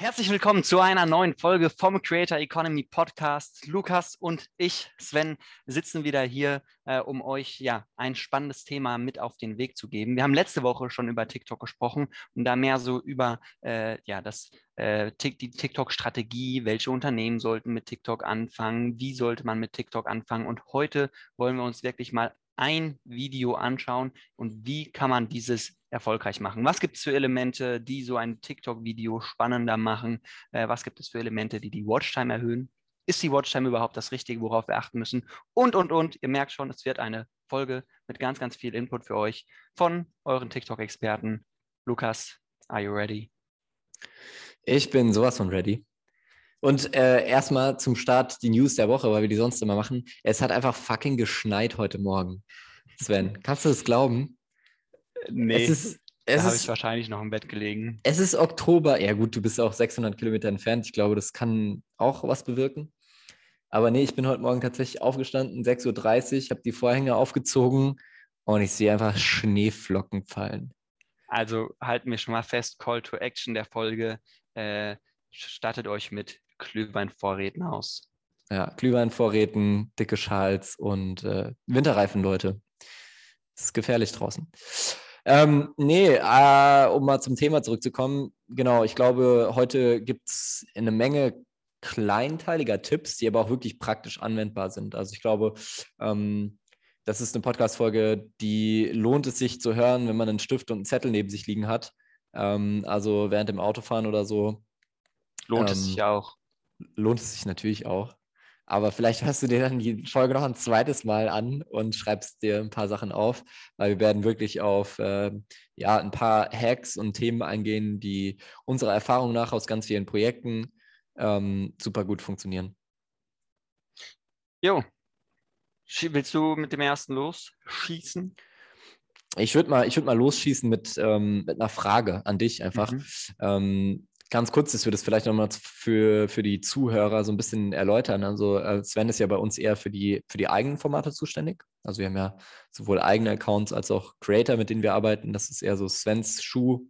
Herzlich willkommen zu einer neuen Folge vom Creator Economy Podcast. Lukas und ich, Sven, sitzen wieder hier, äh, um euch ja ein spannendes Thema mit auf den Weg zu geben. Wir haben letzte Woche schon über TikTok gesprochen und da mehr so über äh, ja, das, äh, die TikTok-Strategie, welche Unternehmen sollten mit TikTok anfangen, wie sollte man mit TikTok anfangen. Und heute wollen wir uns wirklich mal ein Video anschauen und wie kann man dieses erfolgreich machen. Was gibt es für Elemente, die so ein TikTok-Video spannender machen? Äh, was gibt es für Elemente, die die Watchtime erhöhen? Ist die Watchtime überhaupt das Richtige, worauf wir achten müssen? Und, und, und. Ihr merkt schon, es wird eine Folge mit ganz, ganz viel Input für euch von euren TikTok-Experten. Lukas, are you ready? Ich bin sowas von ready. Und äh, erstmal zum Start die News der Woche, weil wir die sonst immer machen. Es hat einfach fucking geschneit heute Morgen. Sven, kannst du das glauben? Nee, es ist, es da habe ich wahrscheinlich noch im Bett gelegen. Es ist Oktober. Ja gut, du bist auch 600 Kilometer entfernt. Ich glaube, das kann auch was bewirken. Aber nee, ich bin heute Morgen tatsächlich aufgestanden, 6.30 Uhr, habe die Vorhänge aufgezogen und ich sehe einfach Schneeflocken fallen. Also halten wir schon mal fest, Call to Action der Folge. Äh, stattet euch mit Glühweinvorräten aus. Ja, Glühweinvorräten, dicke Schals und äh, Winterreifen, Leute. Es ist gefährlich draußen. Ähm, nee, äh, um mal zum Thema zurückzukommen, genau, ich glaube, heute gibt es eine Menge kleinteiliger Tipps, die aber auch wirklich praktisch anwendbar sind. Also ich glaube, ähm, das ist eine Podcast-Folge, die lohnt es sich zu hören, wenn man einen Stift und einen Zettel neben sich liegen hat. Ähm, also während dem Autofahren oder so. Lohnt es sich ähm, auch. Lohnt es sich natürlich auch. Aber vielleicht hörst du dir dann die Folge noch ein zweites Mal an und schreibst dir ein paar Sachen auf, weil wir werden wirklich auf äh, ja, ein paar Hacks und Themen eingehen, die unserer Erfahrung nach aus ganz vielen Projekten ähm, super gut funktionieren. Jo, willst du mit dem ersten losschießen? Ich würde mal, würd mal losschießen mit, ähm, mit einer Frage an dich einfach. Mhm. Ähm, ganz kurz, dass wir das vielleicht nochmal für, für die Zuhörer so ein bisschen erläutern. Also äh, Sven ist ja bei uns eher für die, für die eigenen Formate zuständig. Also wir haben ja sowohl eigene Accounts als auch Creator, mit denen wir arbeiten. Das ist eher so Svens Schuh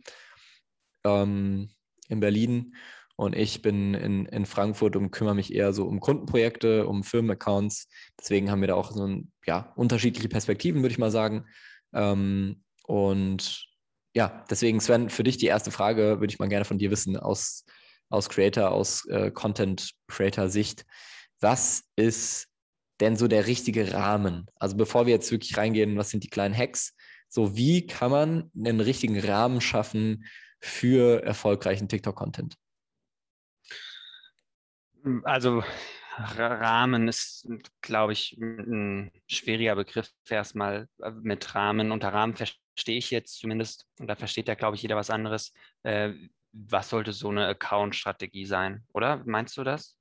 ähm, in Berlin. Und ich bin in, in Frankfurt und kümmere mich eher so um Kundenprojekte, um Firmenaccounts. Deswegen haben wir da auch so ein, ja, unterschiedliche Perspektiven, würde ich mal sagen. Ähm, und ja, deswegen, Sven, für dich die erste Frage würde ich mal gerne von dir wissen, aus, aus Creator, aus äh, Content-Creator-Sicht. Was ist denn so der richtige Rahmen? Also bevor wir jetzt wirklich reingehen, was sind die kleinen Hacks? So, wie kann man einen richtigen Rahmen schaffen für erfolgreichen TikTok-Content? Also Rahmen ist, glaube ich, ein schwieriger Begriff erstmal äh, mit Rahmen. Unter Rahmen ich jetzt zumindest, und da versteht ja, glaube ich, jeder was anderes. Äh, was sollte so eine Account-Strategie sein, oder? Meinst du das?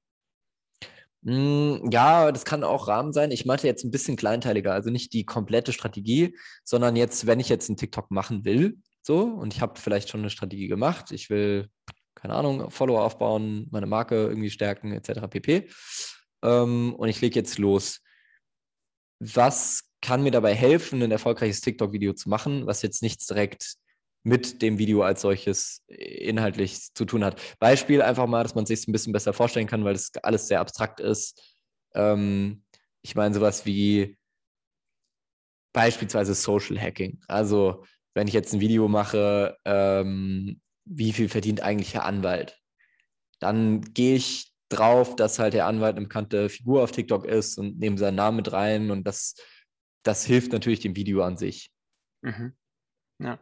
Hm, ja, das kann auch Rahmen sein. Ich meinte jetzt ein bisschen kleinteiliger, also nicht die komplette Strategie, sondern jetzt, wenn ich jetzt einen TikTok machen will, so, und ich habe vielleicht schon eine Strategie gemacht, ich will keine Ahnung, Follower aufbauen, meine Marke irgendwie stärken, etc. pp. Ähm, und ich lege jetzt los. Was kann mir dabei helfen, ein erfolgreiches TikTok-Video zu machen, was jetzt nichts direkt mit dem Video als solches inhaltlich zu tun hat. Beispiel einfach mal, dass man sich ein bisschen besser vorstellen kann, weil das alles sehr abstrakt ist. Ähm, ich meine sowas wie beispielsweise Social Hacking. Also wenn ich jetzt ein Video mache, ähm, wie viel verdient eigentlich der Anwalt? Dann gehe ich drauf, dass halt der Anwalt eine bekannte Figur auf TikTok ist und nehme seinen Namen mit rein und das, das hilft natürlich dem Video an sich. Mhm. Ja.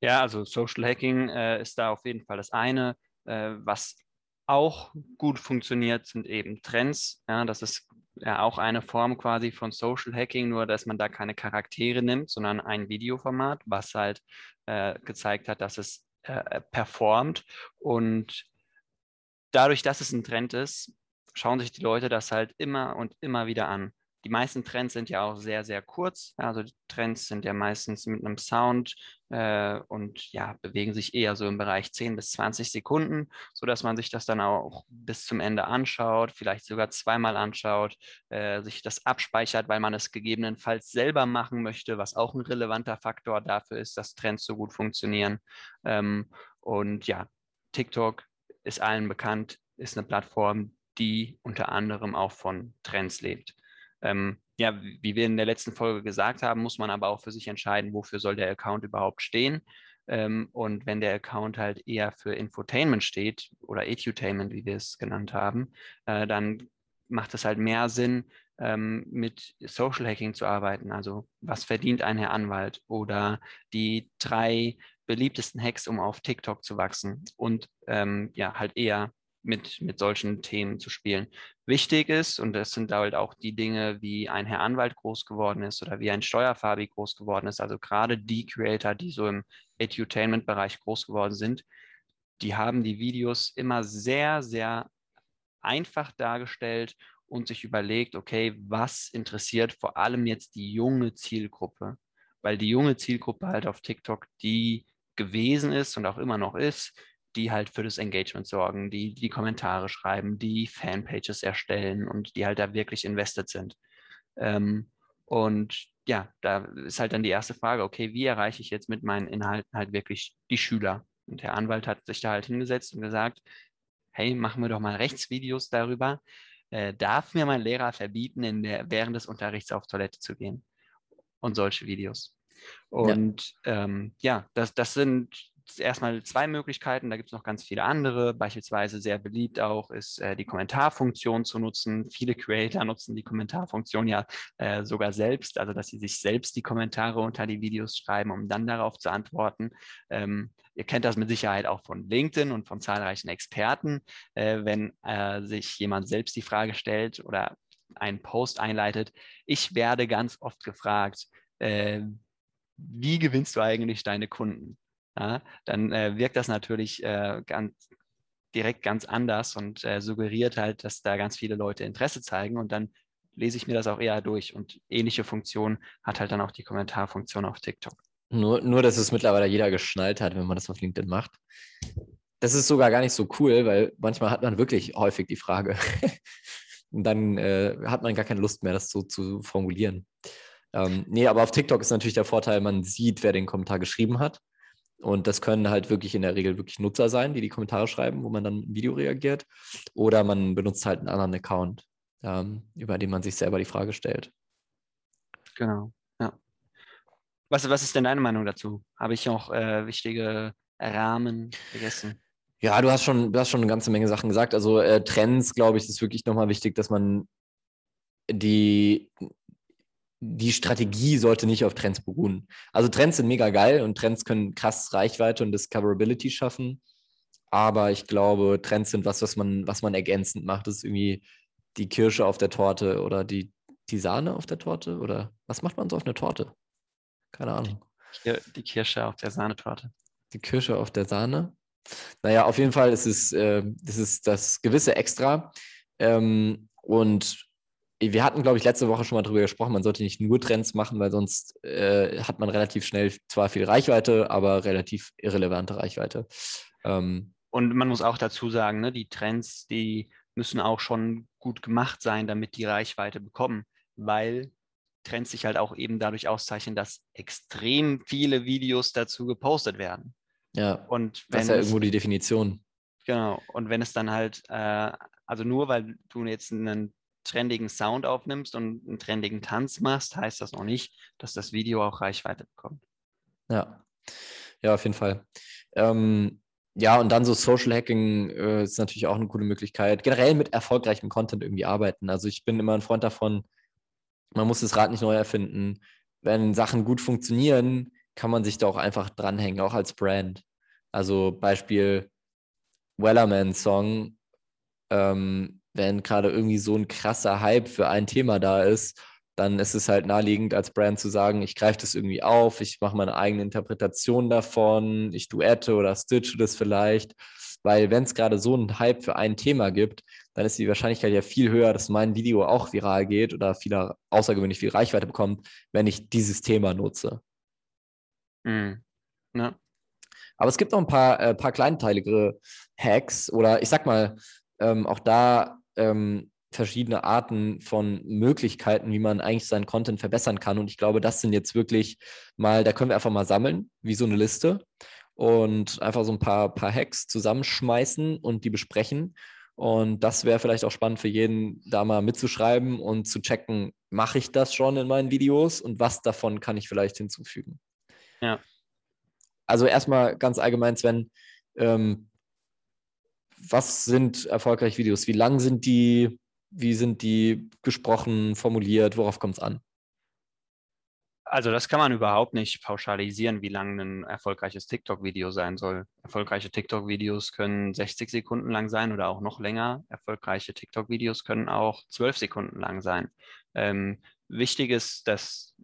ja, also Social Hacking äh, ist da auf jeden Fall das eine. Äh, was auch gut funktioniert, sind eben Trends. Ja, das ist ja auch eine Form quasi von Social Hacking, nur dass man da keine Charaktere nimmt, sondern ein Videoformat, was halt äh, gezeigt hat, dass es äh, performt. Und dadurch, dass es ein Trend ist, schauen sich die Leute das halt immer und immer wieder an. Die meisten Trends sind ja auch sehr, sehr kurz. Also Trends sind ja meistens mit einem Sound äh, und ja, bewegen sich eher so im Bereich 10 bis 20 Sekunden, sodass man sich das dann auch bis zum Ende anschaut, vielleicht sogar zweimal anschaut, äh, sich das abspeichert, weil man es gegebenenfalls selber machen möchte, was auch ein relevanter Faktor dafür ist, dass Trends so gut funktionieren. Ähm, und ja, TikTok ist allen bekannt, ist eine Plattform, die unter anderem auch von Trends lebt. Ähm, ja, wie wir in der letzten Folge gesagt haben, muss man aber auch für sich entscheiden, wofür soll der Account überhaupt stehen. Ähm, und wenn der Account halt eher für Infotainment steht oder Edutainment, wie wir es genannt haben, äh, dann macht es halt mehr Sinn, ähm, mit Social Hacking zu arbeiten. Also was verdient ein Herr Anwalt oder die drei beliebtesten Hacks, um auf TikTok zu wachsen und ähm, ja, halt eher mit, mit solchen Themen zu spielen. Wichtig ist, und das sind halt auch die Dinge, wie ein Herr Anwalt groß geworden ist oder wie ein Steuerfabi groß geworden ist, also gerade die Creator, die so im Edutainment-Bereich groß geworden sind, die haben die Videos immer sehr, sehr einfach dargestellt und sich überlegt, okay, was interessiert vor allem jetzt die junge Zielgruppe? Weil die junge Zielgruppe halt auf TikTok die gewesen ist und auch immer noch ist, die halt für das Engagement sorgen, die die Kommentare schreiben, die Fanpages erstellen und die halt da wirklich invested sind. Ähm, und ja, da ist halt dann die erste Frage, okay, wie erreiche ich jetzt mit meinen Inhalten halt wirklich die Schüler? Und der Anwalt hat sich da halt hingesetzt und gesagt, hey, machen wir doch mal Rechtsvideos darüber. Äh, darf mir mein Lehrer verbieten, in der, während des Unterrichts auf Toilette zu gehen? Und solche Videos. Und ja, ähm, ja das, das sind erstmal zwei Möglichkeiten, da gibt es noch ganz viele andere. Beispielsweise sehr beliebt auch ist äh, die Kommentarfunktion zu nutzen. Viele Creator nutzen die Kommentarfunktion ja äh, sogar selbst, also dass sie sich selbst die Kommentare unter die Videos schreiben, um dann darauf zu antworten. Ähm, ihr kennt das mit Sicherheit auch von LinkedIn und von zahlreichen Experten. Äh, wenn äh, sich jemand selbst die Frage stellt oder einen Post einleitet, ich werde ganz oft gefragt, äh, wie gewinnst du eigentlich deine Kunden? Ja, dann äh, wirkt das natürlich äh, ganz, direkt ganz anders und äh, suggeriert halt, dass da ganz viele Leute Interesse zeigen und dann lese ich mir das auch eher durch und ähnliche Funktionen hat halt dann auch die Kommentarfunktion auf TikTok. Nur, nur, dass es mittlerweile jeder geschnallt hat, wenn man das auf LinkedIn macht. Das ist sogar gar nicht so cool, weil manchmal hat man wirklich häufig die Frage. und dann äh, hat man gar keine Lust mehr, das so zu formulieren. Ähm, nee, aber auf TikTok ist natürlich der Vorteil, man sieht, wer den Kommentar geschrieben hat. Und das können halt wirklich in der Regel wirklich Nutzer sein, die die Kommentare schreiben, wo man dann im Video reagiert. Oder man benutzt halt einen anderen Account, ähm, über den man sich selber die Frage stellt. Genau, ja. Was, was ist denn deine Meinung dazu? Habe ich noch äh, wichtige Rahmen vergessen? Ja, du hast schon, du hast schon eine ganze Menge Sachen gesagt. Also äh, Trends, glaube ich, ist wirklich nochmal wichtig, dass man die die Strategie sollte nicht auf Trends beruhen. Also Trends sind mega geil und Trends können krass Reichweite und Discoverability schaffen. Aber ich glaube, Trends sind was, was man, was man ergänzend macht. Das ist irgendwie die Kirsche auf der Torte oder die, die Sahne auf der Torte oder was macht man so auf einer Torte? Keine Ahnung. Die Kirsche auf der Sahnetorte. Die Kirsche auf der Sahne. Naja, auf jeden Fall ist es, äh, ist es das gewisse Extra. Ähm, und wir hatten, glaube ich, letzte Woche schon mal darüber gesprochen, man sollte nicht nur Trends machen, weil sonst äh, hat man relativ schnell zwar viel Reichweite, aber relativ irrelevante Reichweite. Ähm, und man muss auch dazu sagen, ne, die Trends, die müssen auch schon gut gemacht sein, damit die Reichweite bekommen, weil Trends sich halt auch eben dadurch auszeichnen, dass extrem viele Videos dazu gepostet werden. Ja, und wenn das ist ja irgendwo die Definition. Genau, und wenn es dann halt, äh, also nur weil du jetzt einen trendigen Sound aufnimmst und einen trendigen Tanz machst, heißt das noch nicht, dass das Video auch Reichweite bekommt. Ja, ja, auf jeden Fall. Ähm, ja, und dann so Social Hacking äh, ist natürlich auch eine coole Möglichkeit. Generell mit erfolgreichem Content irgendwie arbeiten. Also ich bin immer ein Freund davon, man muss das Rad nicht neu erfinden. Wenn Sachen gut funktionieren, kann man sich da auch einfach dranhängen, auch als Brand. Also Beispiel Wellerman Song. Ähm, wenn gerade irgendwie so ein krasser Hype für ein Thema da ist, dann ist es halt naheliegend als Brand zu sagen, ich greife das irgendwie auf, ich mache meine eigene Interpretation davon, ich duette oder stitche das vielleicht. Weil wenn es gerade so einen Hype für ein Thema gibt, dann ist die Wahrscheinlichkeit ja viel höher, dass mein Video auch viral geht oder viel außergewöhnlich viel Reichweite bekommt, wenn ich dieses Thema nutze. Mhm. Ja. Aber es gibt noch ein paar, äh, paar kleinteiligere Hacks oder ich sag mal, ähm, auch da ähm, verschiedene Arten von Möglichkeiten, wie man eigentlich seinen Content verbessern kann. Und ich glaube, das sind jetzt wirklich mal, da können wir einfach mal sammeln, wie so eine Liste. und einfach so ein paar, paar Hacks zusammenschmeißen und die besprechen. Und das wäre vielleicht auch spannend für jeden, da mal mitzuschreiben und zu checken, mache ich das schon in meinen Videos und was davon kann ich vielleicht hinzufügen. Ja. Also erstmal ganz allgemein, Sven, ähm, was sind erfolgreiche Videos? Wie lang sind die? Wie sind die gesprochen, formuliert? Worauf kommt es an? Also das kann man überhaupt nicht pauschalisieren, wie lang ein erfolgreiches TikTok-Video sein soll. Erfolgreiche TikTok-Videos können 60 Sekunden lang sein oder auch noch länger. Erfolgreiche TikTok-Videos können auch 12 Sekunden lang sein. Ähm, wichtig ist, dass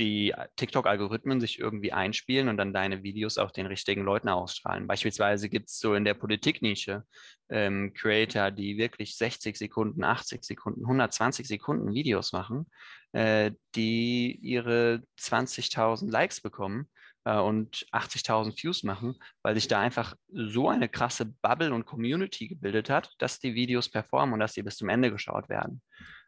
die TikTok-Algorithmen sich irgendwie einspielen und dann deine Videos auch den richtigen Leuten ausstrahlen. Beispielsweise gibt es so in der Politiknische ähm, Creator, die wirklich 60 Sekunden, 80 Sekunden, 120 Sekunden Videos machen, äh, die ihre 20.000 Likes bekommen äh, und 80.000 Views machen, weil sich da einfach so eine krasse Bubble und Community gebildet hat, dass die Videos performen und dass sie bis zum Ende geschaut werden.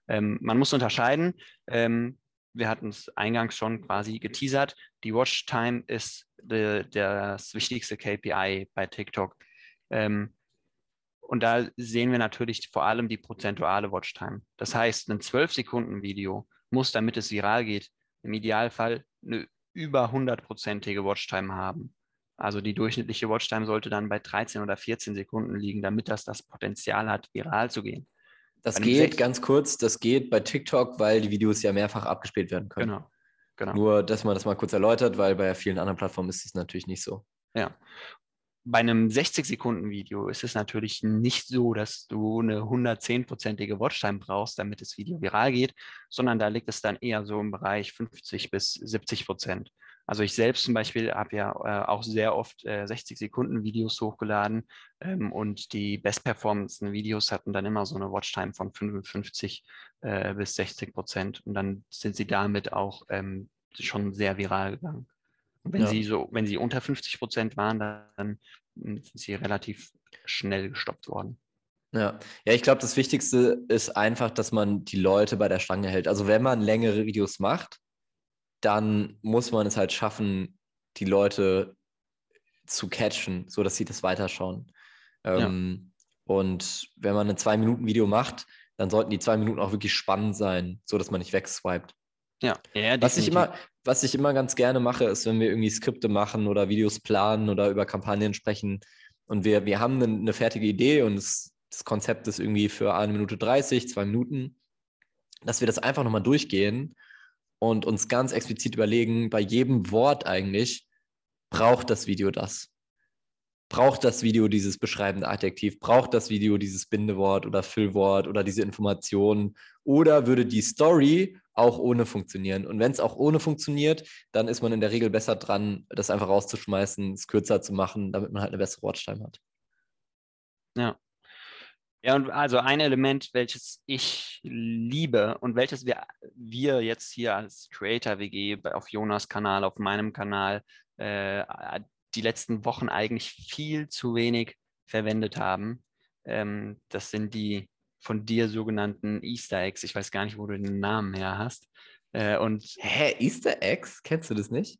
Ähm, man muss unterscheiden, ähm, wir hatten es eingangs schon quasi geteasert, die Watchtime ist de, das wichtigste KPI bei TikTok. Ähm, und da sehen wir natürlich vor allem die prozentuale Watchtime. Das heißt, ein 12-Sekunden-Video muss, damit es viral geht, im Idealfall eine über 100-prozentige Watchtime haben. Also die durchschnittliche Watchtime sollte dann bei 13 oder 14 Sekunden liegen, damit das das Potenzial hat, viral zu gehen. Das geht, ganz kurz, das geht bei TikTok, weil die Videos ja mehrfach abgespielt werden können. Genau. genau. Nur, dass man das mal kurz erläutert, weil bei vielen anderen Plattformen ist es natürlich nicht so. Ja. Bei einem 60-Sekunden-Video ist es natürlich nicht so, dass du eine 110-prozentige Watchtime brauchst, damit das Video viral geht, sondern da liegt es dann eher so im Bereich 50 bis 70 Prozent. Also ich selbst zum Beispiel habe ja äh, auch sehr oft äh, 60 Sekunden Videos hochgeladen ähm, und die bestperformendsten Videos hatten dann immer so eine Watchtime von 55 äh, bis 60 Prozent und dann sind sie damit auch ähm, schon sehr viral gegangen. Und wenn ja. sie so, wenn sie unter 50 Prozent waren, dann sind sie relativ schnell gestoppt worden. Ja, ja, ich glaube, das Wichtigste ist einfach, dass man die Leute bei der Stange hält. Also wenn man längere Videos macht, dann muss man es halt schaffen, die Leute zu catchen, sodass sie das weiterschauen. Ähm, ja. Und wenn man ein Zwei-Minuten-Video macht, dann sollten die zwei Minuten auch wirklich spannend sein, sodass man nicht wegswiped. Ja, ja was ich immer, was ich immer ganz gerne mache, ist, wenn wir irgendwie Skripte machen oder Videos planen oder über Kampagnen sprechen und wir, wir haben eine, eine fertige Idee und es, das Konzept ist irgendwie für eine Minute 30, zwei Minuten, dass wir das einfach nochmal durchgehen und uns ganz explizit überlegen, bei jedem Wort eigentlich, braucht das Video das? Braucht das Video dieses beschreibende Adjektiv? Braucht das Video dieses Bindewort oder Füllwort oder diese Informationen? Oder würde die Story auch ohne funktionieren? Und wenn es auch ohne funktioniert, dann ist man in der Regel besser dran, das einfach rauszuschmeißen, es kürzer zu machen, damit man halt eine bessere Watchtime hat. Ja, ja, und also ein Element, welches ich liebe und welches wir, wir jetzt hier als Creator WG auf Jonas Kanal, auf meinem Kanal, äh, die letzten Wochen eigentlich viel zu wenig verwendet haben. Ähm, das sind die von dir sogenannten Easter Eggs. Ich weiß gar nicht, wo du den Namen her hast. Äh, und Hä, Easter Eggs? Kennst du das nicht?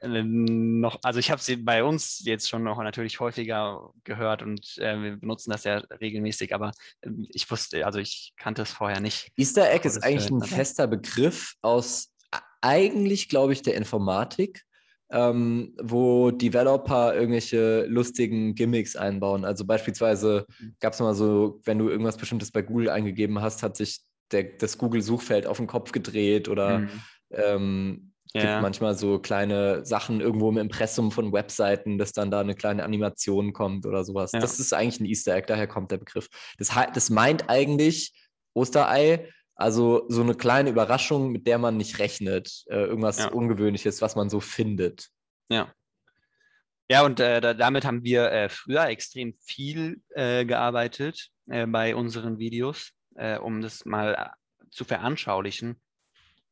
Äh, noch, also ich habe sie bei uns jetzt schon noch natürlich häufiger gehört und äh, wir benutzen das ja regelmäßig, aber äh, ich wusste, also ich kannte es vorher nicht. Easter Egg ist eigentlich ein fester Begriff aus eigentlich, glaube ich, der Informatik, ähm, wo Developer irgendwelche lustigen Gimmicks einbauen. Also beispielsweise gab es mal so, wenn du irgendwas Bestimmtes bei Google eingegeben hast, hat sich der, das Google-Suchfeld auf den Kopf gedreht oder mhm. ähm, gibt ja. manchmal so kleine Sachen irgendwo im Impressum von Webseiten, dass dann da eine kleine Animation kommt oder sowas. Ja. Das ist eigentlich ein Easter Egg, daher kommt der Begriff. Das, das meint eigentlich Osterei, also so eine kleine Überraschung, mit der man nicht rechnet. Äh, irgendwas ja. Ungewöhnliches, was man so findet. Ja. Ja, und äh, da, damit haben wir äh, früher extrem viel äh, gearbeitet äh, bei unseren Videos, äh, um das mal zu veranschaulichen.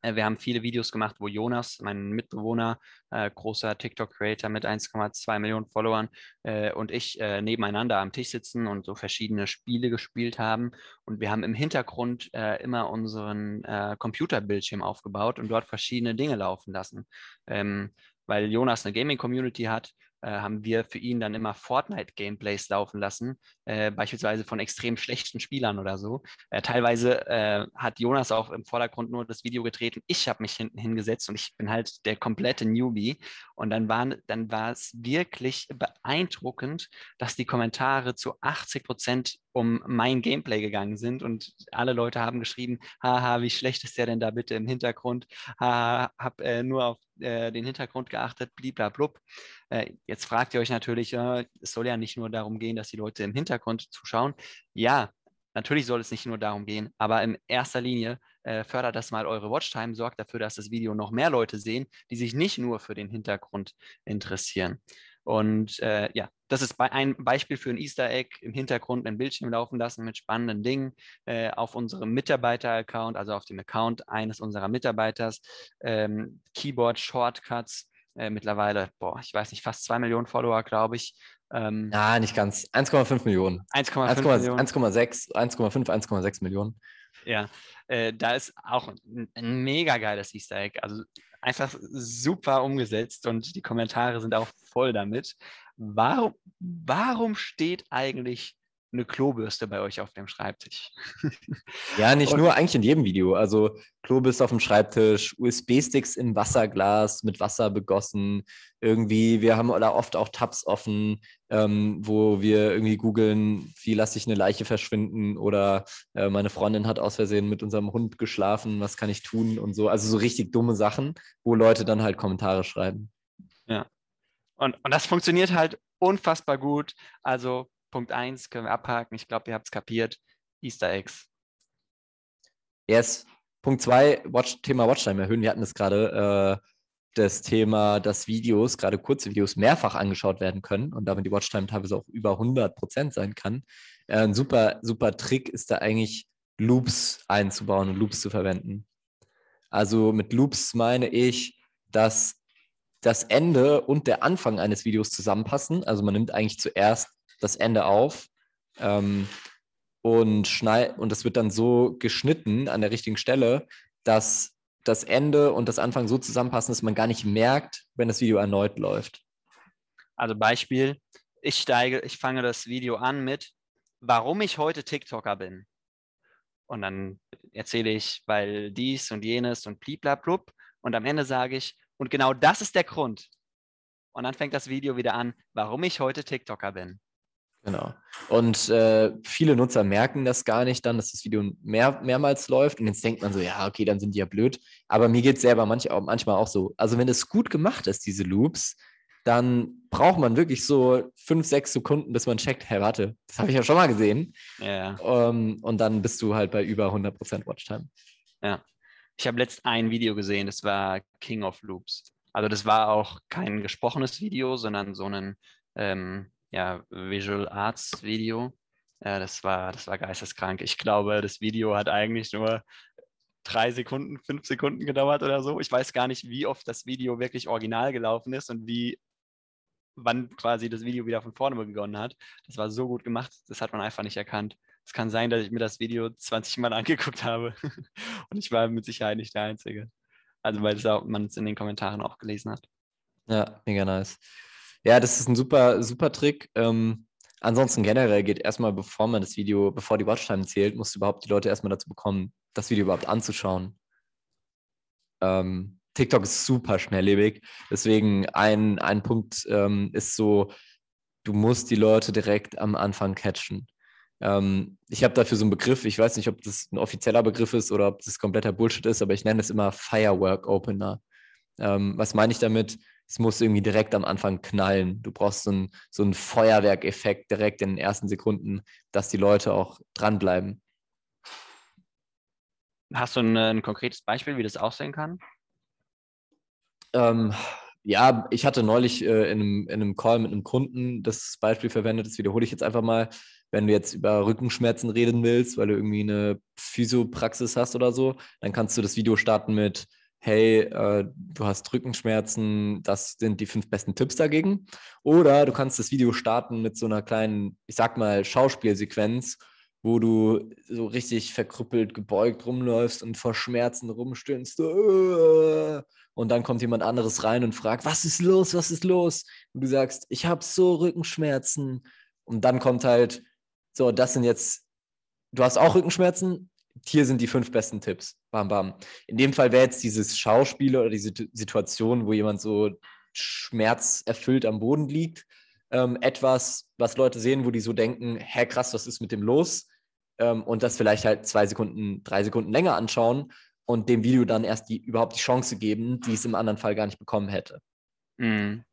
Äh, wir haben viele Videos gemacht, wo Jonas, mein Mitbewohner, äh, großer TikTok-Creator mit 1,2 Millionen Followern äh, und ich äh, nebeneinander am Tisch sitzen und so verschiedene Spiele gespielt haben. Und wir haben im Hintergrund äh, immer unseren äh, Computerbildschirm aufgebaut und dort verschiedene Dinge laufen lassen. Ähm, weil Jonas eine Gaming-Community hat haben wir für ihn dann immer Fortnite-Gameplays laufen lassen, äh, beispielsweise von extrem schlechten Spielern oder so. Äh, teilweise äh, hat Jonas auch im Vordergrund nur das Video gedreht und ich habe mich hinten hingesetzt und ich bin halt der komplette Newbie. Und dann, waren, dann war es wirklich beeindruckend, dass die Kommentare zu 80 Prozent um mein Gameplay gegangen sind und alle Leute haben geschrieben, haha, wie schlecht ist der denn da bitte im Hintergrund? Haha, hab äh, nur auf äh, den Hintergrund geachtet, bliblablub. Äh, jetzt fragt ihr euch natürlich, äh, es soll ja nicht nur darum gehen, dass die Leute im Hintergrund zuschauen. Ja, natürlich soll es nicht nur darum gehen, aber in erster Linie äh, fördert das mal eure Watchtime, sorgt dafür, dass das Video noch mehr Leute sehen, die sich nicht nur für den Hintergrund interessieren. Und äh, ja, das ist ein Beispiel für ein Easter Egg im Hintergrund einen Bildschirm laufen lassen mit spannenden Dingen äh, auf unserem Mitarbeiter-Account, also auf dem Account eines unserer Mitarbeiters. Ähm, Keyboard-Shortcuts, äh, mittlerweile, boah, ich weiß nicht, fast zwei Millionen Follower, glaube ich. Ähm, ja, nicht ganz. 1,5 Millionen. 1,5 Millionen. 1,6, 1,5, 1,6 Millionen. Ja, äh, da ist auch ein, ein, mega geiles Easter Egg. Also einfach super umgesetzt und die Kommentare sind auch voll damit. Warum, warum steht eigentlich eine Klobürste bei euch auf dem Schreibtisch. Ja, nicht und, nur, eigentlich in jedem Video. Also Klobürste auf dem Schreibtisch, USB-Sticks im Wasserglas mit Wasser begossen. Irgendwie, wir haben da oft auch Tabs offen, ähm, wo wir irgendwie googeln, wie lasse ich eine Leiche verschwinden oder äh, meine Freundin hat aus Versehen mit unserem Hund geschlafen, was kann ich tun und so. Also so richtig dumme Sachen, wo Leute dann halt Kommentare schreiben. Ja. Und, und das funktioniert halt unfassbar gut. Also Punkt 1 können wir abhaken. Ich glaube, ihr habt es kapiert. Easter Eggs. Yes. Punkt 2, Watch, Thema Watchtime erhöhen. Wir hatten es gerade, äh, das Thema, dass Videos, gerade kurze Videos, mehrfach angeschaut werden können und damit die Watchtime teilweise auch über 100 Prozent sein kann. Äh, ein super, super Trick ist da eigentlich, Loops einzubauen und Loops zu verwenden. Also mit Loops meine ich, dass das Ende und der Anfang eines Videos zusammenpassen. Also man nimmt eigentlich zuerst das Ende auf ähm, und schneid und das wird dann so geschnitten an der richtigen Stelle, dass das Ende und das Anfang so zusammenpassen, dass man gar nicht merkt, wenn das Video erneut läuft. Also Beispiel, ich steige, ich fange das Video an mit, warum ich heute TikToker bin. Und dann erzähle ich, weil dies und jenes und bliblablub. Und am Ende sage ich, und genau das ist der Grund. Und dann fängt das Video wieder an, warum ich heute TikToker bin. Genau. Und äh, viele Nutzer merken das gar nicht dann, dass das Video mehr, mehrmals läuft. Und jetzt denkt man so, ja, okay, dann sind die ja blöd. Aber mir geht es selber manch, manchmal auch so. Also wenn es gut gemacht ist, diese Loops, dann braucht man wirklich so fünf, sechs Sekunden, bis man checkt, hey, warte, das habe ich ja schon mal gesehen. Ja. Um, ähm, und dann bist du halt bei über 100% Watchtime. Ja. Ich habe letzt ein Video gesehen, das war King of Loops. Also das war auch kein gesprochenes Video, sondern so ein ähm, ja, Visual Arts Video. Ja, das war, das war geisteskrank. Ich glaube, das Video hat eigentlich nur drei Sekunden, fünf Sekunden gedauert oder so. Ich weiß gar nicht, wie oft das Video wirklich original gelaufen ist und wie, wann quasi das Video wieder von vorne begonnen hat. Das war so gut gemacht, das hat man einfach nicht erkannt. Es kann sein, dass ich mir das Video 20 Mal angeguckt habe und ich war mit Sicherheit nicht der Einzige. Also, weil man es in den Kommentaren auch gelesen hat. Ja, mega nice. Ja, das ist ein super, super Trick. Ähm, ansonsten generell geht erstmal, bevor man das Video, bevor die Watchtime zählt, musst du überhaupt die Leute erstmal dazu bekommen, das Video überhaupt anzuschauen. Ähm, TikTok ist super schnelllebig. Deswegen ein, ein Punkt ähm, ist so, du musst die Leute direkt am Anfang catchen. Ähm, ich habe dafür so einen Begriff, ich weiß nicht, ob das ein offizieller Begriff ist oder ob das kompletter Bullshit ist, aber ich nenne es immer Firework Opener. Ähm, was meine ich damit? Es muss irgendwie direkt am Anfang knallen. Du brauchst so einen, so einen Feuerwerkeffekt direkt in den ersten Sekunden, dass die Leute auch dranbleiben. Hast du ein, ein konkretes Beispiel, wie das aussehen kann? Ähm, ja, ich hatte neulich äh, in, einem, in einem Call mit einem Kunden das Beispiel verwendet, das wiederhole ich jetzt einfach mal. Wenn du jetzt über Rückenschmerzen reden willst, weil du irgendwie eine Physiopraxis hast oder so, dann kannst du das Video starten mit hey, äh, du hast Rückenschmerzen, das sind die fünf besten Tipps dagegen. Oder du kannst das Video starten mit so einer kleinen, ich sag mal, Schauspielsequenz, wo du so richtig verkrüppelt, gebeugt rumläufst und vor Schmerzen rumstöhnst. und dann kommt jemand anderes rein und fragt, was ist los, was ist los? Und du sagst, ich habe so Rückenschmerzen. Und dann kommt halt, so, das sind jetzt, du hast auch Rückenschmerzen, hier sind die fünf besten Tipps. Bam, bam. In dem Fall wäre jetzt dieses Schauspiel oder diese Situation, wo jemand so schmerzerfüllt am Boden liegt, ähm, etwas, was Leute sehen, wo die so denken, hä, krass, was ist mit dem los? Ähm, und das vielleicht halt zwei Sekunden, drei Sekunden länger anschauen und dem Video dann erst die, überhaupt die Chance geben, die es im anderen Fall gar nicht bekommen hätte. Mhm.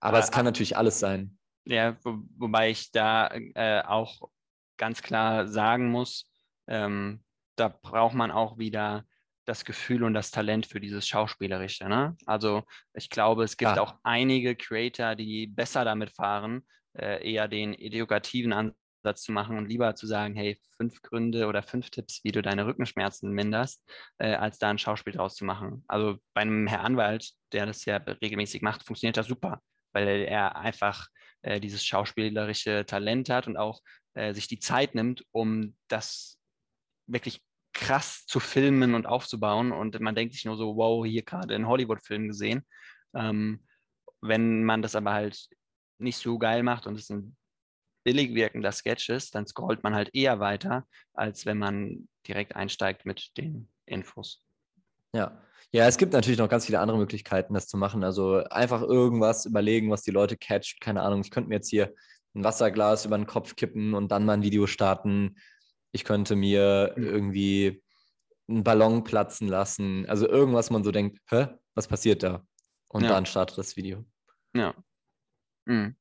Aber es kann natürlich alles sein. Ja, wo, wobei ich da äh, auch ganz klar sagen muss, ähm, da braucht man auch wieder das Gefühl und das Talent für dieses Schauspielerische. Ne? Also ich glaube, es gibt ja. auch einige Creator, die besser damit fahren, äh, eher den edukativen Ansatz zu machen und lieber zu sagen, hey, fünf Gründe oder fünf Tipps, wie du deine Rückenschmerzen minderst, äh, als da ein Schauspiel draus zu machen. Also bei einem Herr Anwalt, der das ja regelmäßig macht, funktioniert das super, weil er einfach äh, dieses schauspielerische Talent hat und auch äh, sich die Zeit nimmt, um das wirklich krass zu filmen und aufzubauen. Und man denkt sich nur so, wow, hier gerade einen Hollywood-Film gesehen. Ähm, wenn man das aber halt nicht so geil macht und es ein billig wirkender Sketch ist, dann scrollt man halt eher weiter, als wenn man direkt einsteigt mit den Infos. Ja. Ja, es gibt natürlich noch ganz viele andere Möglichkeiten, das zu machen. Also einfach irgendwas überlegen, was die Leute catcht. Keine Ahnung, ich könnte mir jetzt hier ein Wasserglas über den Kopf kippen und dann mal ein Video starten. Ich könnte mir irgendwie einen Ballon platzen lassen. Also irgendwas, man so denkt, hä, was passiert da? Und ja. dann startet das Video. Ja. Mhm.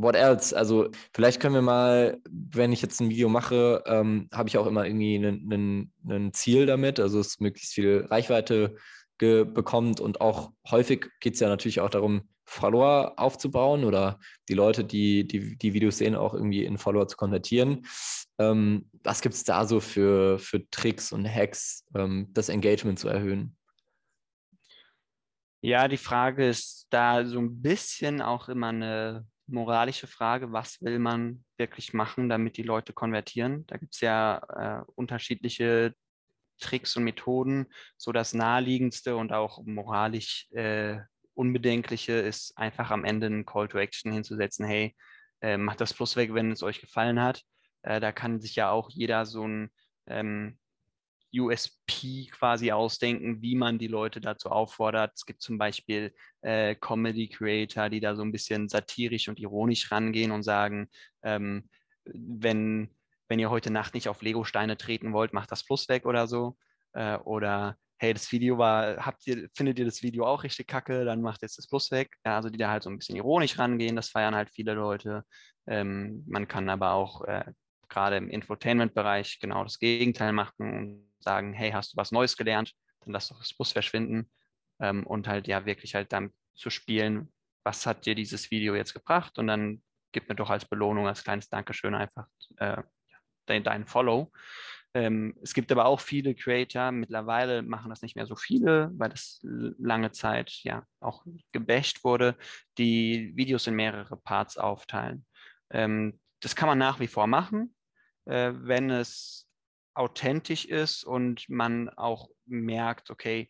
What else? Also vielleicht können wir mal, wenn ich jetzt ein Video mache, ähm, habe ich auch immer irgendwie ein Ziel damit, also es möglichst viel Reichweite bekommt und auch häufig geht es ja natürlich auch darum, Follower aufzubauen oder die Leute, die die, die Videos sehen, auch irgendwie in Follower zu konvertieren. Ähm, was gibt es da so für, für Tricks und Hacks, ähm, das Engagement zu erhöhen? Ja, die Frage ist da so ein bisschen auch immer eine moralische Frage, was will man wirklich machen, damit die Leute konvertieren? Da gibt es ja äh, unterschiedliche Tricks und Methoden. So das naheliegendste und auch moralisch äh, Unbedenkliche ist einfach am Ende einen Call to Action hinzusetzen, hey, äh, macht das Plus weg, wenn es euch gefallen hat. Äh, da kann sich ja auch jeder so ein ähm, USP quasi ausdenken, wie man die Leute dazu auffordert. Es gibt zum Beispiel äh, Comedy Creator, die da so ein bisschen satirisch und ironisch rangehen und sagen, ähm, wenn, wenn ihr heute Nacht nicht auf Lego-Steine treten wollt, macht das Plus weg oder so. Äh, oder hey, das Video war, habt ihr, findet ihr das Video auch richtig kacke, dann macht jetzt das Plus weg. Ja, also die da halt so ein bisschen ironisch rangehen, das feiern halt viele Leute. Ähm, man kann aber auch äh, gerade im Infotainment-Bereich genau das Gegenteil machen und sagen, hey, hast du was Neues gelernt, dann lass doch das Plus verschwinden. Ähm, und halt ja wirklich halt damit zu spielen, was hat dir dieses Video jetzt gebracht und dann gib mir doch als Belohnung, als kleines Dankeschön einfach äh, dein, dein Follow. Ähm, es gibt aber auch viele Creator, mittlerweile machen das nicht mehr so viele, weil das lange Zeit ja auch gebasht wurde, die Videos in mehrere Parts aufteilen. Ähm, das kann man nach wie vor machen, äh, wenn es authentisch ist und man auch merkt, okay,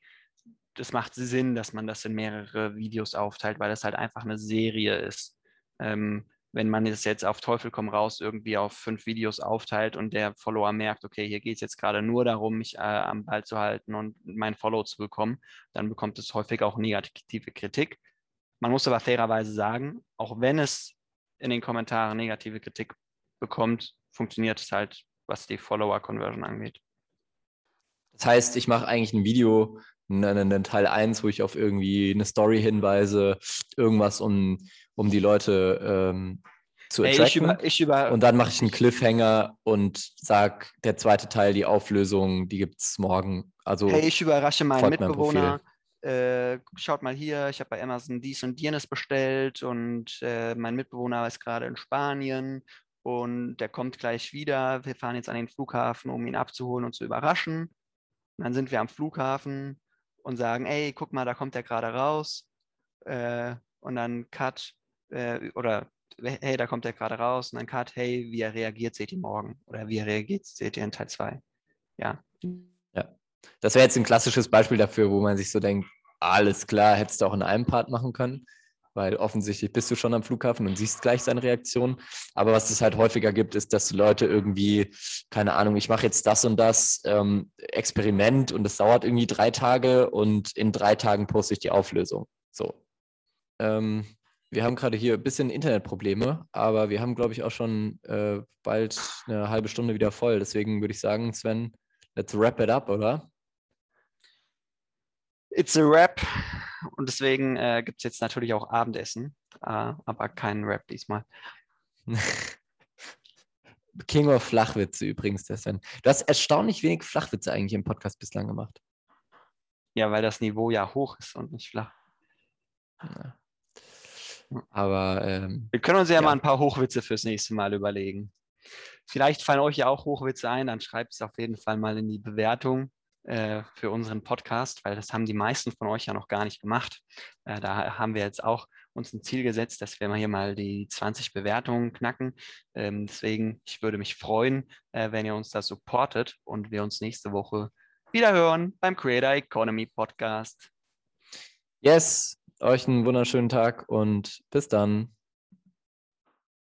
das macht Sinn, dass man das in mehrere Videos aufteilt, weil das halt einfach eine Serie ist. Ähm, wenn man es jetzt auf Teufel komm raus irgendwie auf fünf Videos aufteilt und der Follower merkt, okay, hier geht es jetzt gerade nur darum, mich äh, am Ball zu halten und mein Follow zu bekommen, dann bekommt es häufig auch negative Kritik. Man muss aber fairerweise sagen, auch wenn es in den Kommentaren negative Kritik bekommt, funktioniert es halt, was die Follower-Conversion angeht. Das heißt, ich mache eigentlich ein Video, einen Teil 1, wo ich auf irgendwie eine Story hinweise, irgendwas, um, um die Leute ähm, zu. Hey, ich über, ich über, und dann mache ich einen Cliffhanger und sage, der zweite Teil, die Auflösung, die gibt es morgen. Also hey, ich überrasche meinen Mitbewohner. Äh, schaut mal hier, ich habe bei Amazon dies und jenes bestellt und äh, mein Mitbewohner ist gerade in Spanien und der kommt gleich wieder. Wir fahren jetzt an den Flughafen, um ihn abzuholen und zu überraschen. Und dann sind wir am Flughafen und sagen, ey, guck mal, da kommt der gerade raus. Äh, und dann Cut, äh, oder hey, da kommt der gerade raus. Und dann Cut, hey, wie er reagiert, seht ihr morgen. Oder wie er reagiert, seht ihr in Teil 2. Ja. Ja. Das wäre jetzt ein klassisches Beispiel dafür, wo man sich so denkt, alles klar, hättest du auch in einem Part machen können, weil offensichtlich bist du schon am Flughafen und siehst gleich seine Reaktion. Aber was es halt häufiger gibt, ist, dass Leute irgendwie, keine Ahnung, ich mache jetzt das und das ähm, Experiment und es dauert irgendwie drei Tage und in drei Tagen poste ich die Auflösung. So. Ähm, wir haben gerade hier ein bisschen Internetprobleme, aber wir haben, glaube ich, auch schon äh, bald eine halbe Stunde wieder voll. Deswegen würde ich sagen, Sven, let's wrap it up, oder? It's a Rap. Und deswegen äh, gibt es jetzt natürlich auch Abendessen, äh, aber keinen Rap diesmal. King of Flachwitze übrigens, der Sven. Du hast erstaunlich wenig Flachwitze eigentlich im Podcast bislang gemacht. Ja, weil das Niveau ja hoch ist und nicht flach. Ja. Aber ähm, wir können uns ja, ja, mal ein paar Hochwitze fürs nächste Mal überlegen. Vielleicht fallen euch ja auch Hochwitze ein, dann schreibt es auf jeden Fall mal in die Bewertung äh, für unseren Podcast, weil das haben die meisten von euch ja noch gar nicht gemacht. Äh, da haben wir jetzt auch uns ein Ziel gesetzt, dass wir mal hier mal die 20 Bewertungen knacken. Ähm, deswegen, ich würde mich freuen, äh, wenn ihr uns da supportet und wir uns nächste Woche wieder hören beim Creator Economy Podcast. Yes, euch einen wunderschönen Tag und bis dann.